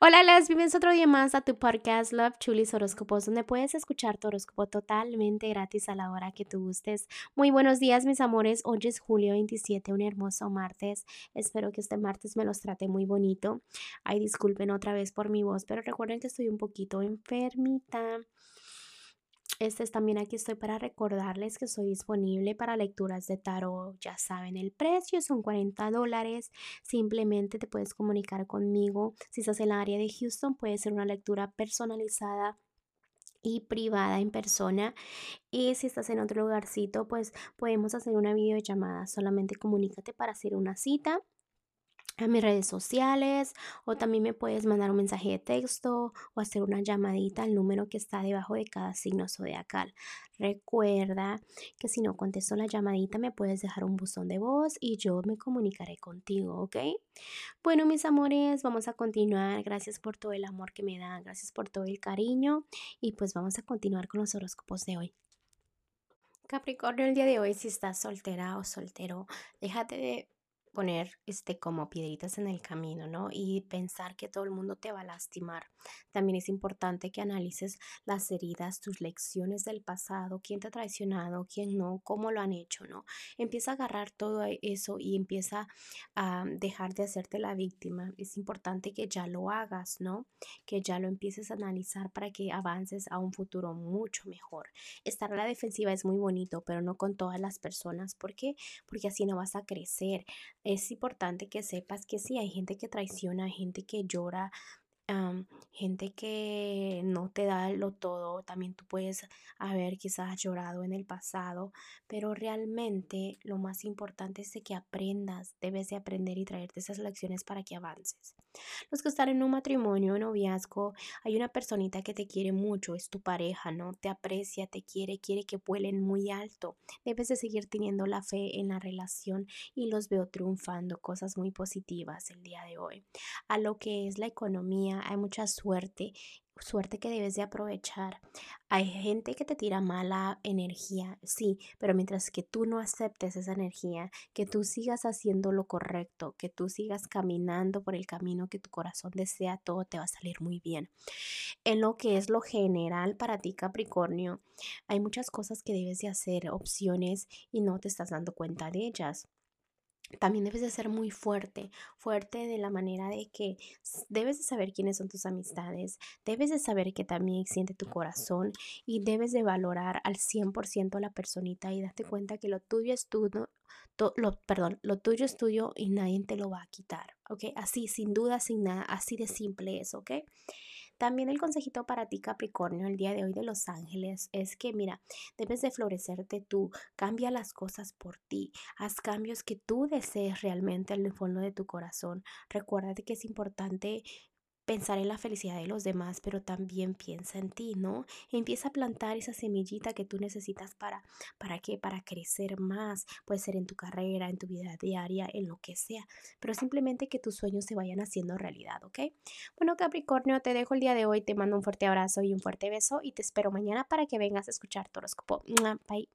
Hola, las bienvenidos otro día más a tu podcast Love Chulis Horóscopos, donde puedes escuchar tu horóscopo totalmente gratis a la hora que tú gustes. Muy buenos días, mis amores. Hoy es julio 27, un hermoso martes. Espero que este martes me los trate muy bonito. Ay, disculpen otra vez por mi voz, pero recuerden que estoy un poquito enfermita. Este es también aquí estoy para recordarles que soy disponible para lecturas de tarot. Ya saben, el precio son 40 dólares. Simplemente te puedes comunicar conmigo. Si estás en el área de Houston, puede ser una lectura personalizada y privada en persona. Y si estás en otro lugarcito, pues podemos hacer una videollamada. Solamente comunícate para hacer una cita a mis redes sociales o también me puedes mandar un mensaje de texto o hacer una llamadita al número que está debajo de cada signo zodiacal. Recuerda que si no contesto la llamadita me puedes dejar un buzón de voz y yo me comunicaré contigo, ¿ok? Bueno, mis amores, vamos a continuar. Gracias por todo el amor que me dan, gracias por todo el cariño y pues vamos a continuar con los horóscopos de hoy. Capricornio, el día de hoy, si estás soltera o soltero, déjate de poner este como piedritas en el camino, ¿no? Y pensar que todo el mundo te va a lastimar. También es importante que analices las heridas, tus lecciones del pasado, quién te ha traicionado, quién no, cómo lo han hecho, ¿no? Empieza a agarrar todo eso y empieza a dejar de hacerte la víctima. Es importante que ya lo hagas, ¿no? Que ya lo empieces a analizar para que avances a un futuro mucho mejor. Estar a la defensiva es muy bonito, pero no con todas las personas. ¿Por qué? Porque así no vas a crecer es importante que sepas que sí, hay gente que traiciona, gente que llora, gente que no te da lo todo, también tú puedes haber quizás llorado en el pasado, pero realmente lo más importante es que aprendas, debes de aprender y traerte esas lecciones para que avances. Los que están en un matrimonio, noviazgo, hay una personita que te quiere mucho, es tu pareja, ¿no? Te aprecia, te quiere, quiere que vuelen muy alto. Debes de seguir teniendo la fe en la relación y los veo triunfando, cosas muy positivas el día de hoy. A lo que es la economía, hay mucha suerte suerte que debes de aprovechar. Hay gente que te tira mala energía, sí, pero mientras que tú no aceptes esa energía, que tú sigas haciendo lo correcto, que tú sigas caminando por el camino que tu corazón desea, todo te va a salir muy bien. En lo que es lo general para ti, Capricornio, hay muchas cosas que debes de hacer, opciones, y no te estás dando cuenta de ellas también debes de ser muy fuerte, fuerte de la manera de que debes de saber quiénes son tus amistades, debes de saber que también siente tu corazón y debes de valorar al 100% a la personita y darte cuenta que lo tuyo es tuyo, lo, perdón, lo tuyo es tuyo y nadie te lo va a quitar, ¿ok? Así, sin duda, sin nada, así de simple es, ¿ok? También el consejito para ti, Capricornio, el día de hoy de Los Ángeles, es que, mira, debes de florecerte tú, cambia las cosas por ti, haz cambios que tú desees realmente en el fondo de tu corazón. Recuérdate que es importante pensar en la felicidad de los demás, pero también piensa en ti, ¿no? Empieza a plantar esa semillita que tú necesitas para, ¿para qué? Para crecer más, puede ser en tu carrera, en tu vida diaria, en lo que sea, pero simplemente que tus sueños se vayan haciendo realidad, ¿ok? Bueno, Capricornio, te dejo el día de hoy, te mando un fuerte abrazo y un fuerte beso y te espero mañana para que vengas a escuchar tu horóscopo. Bye.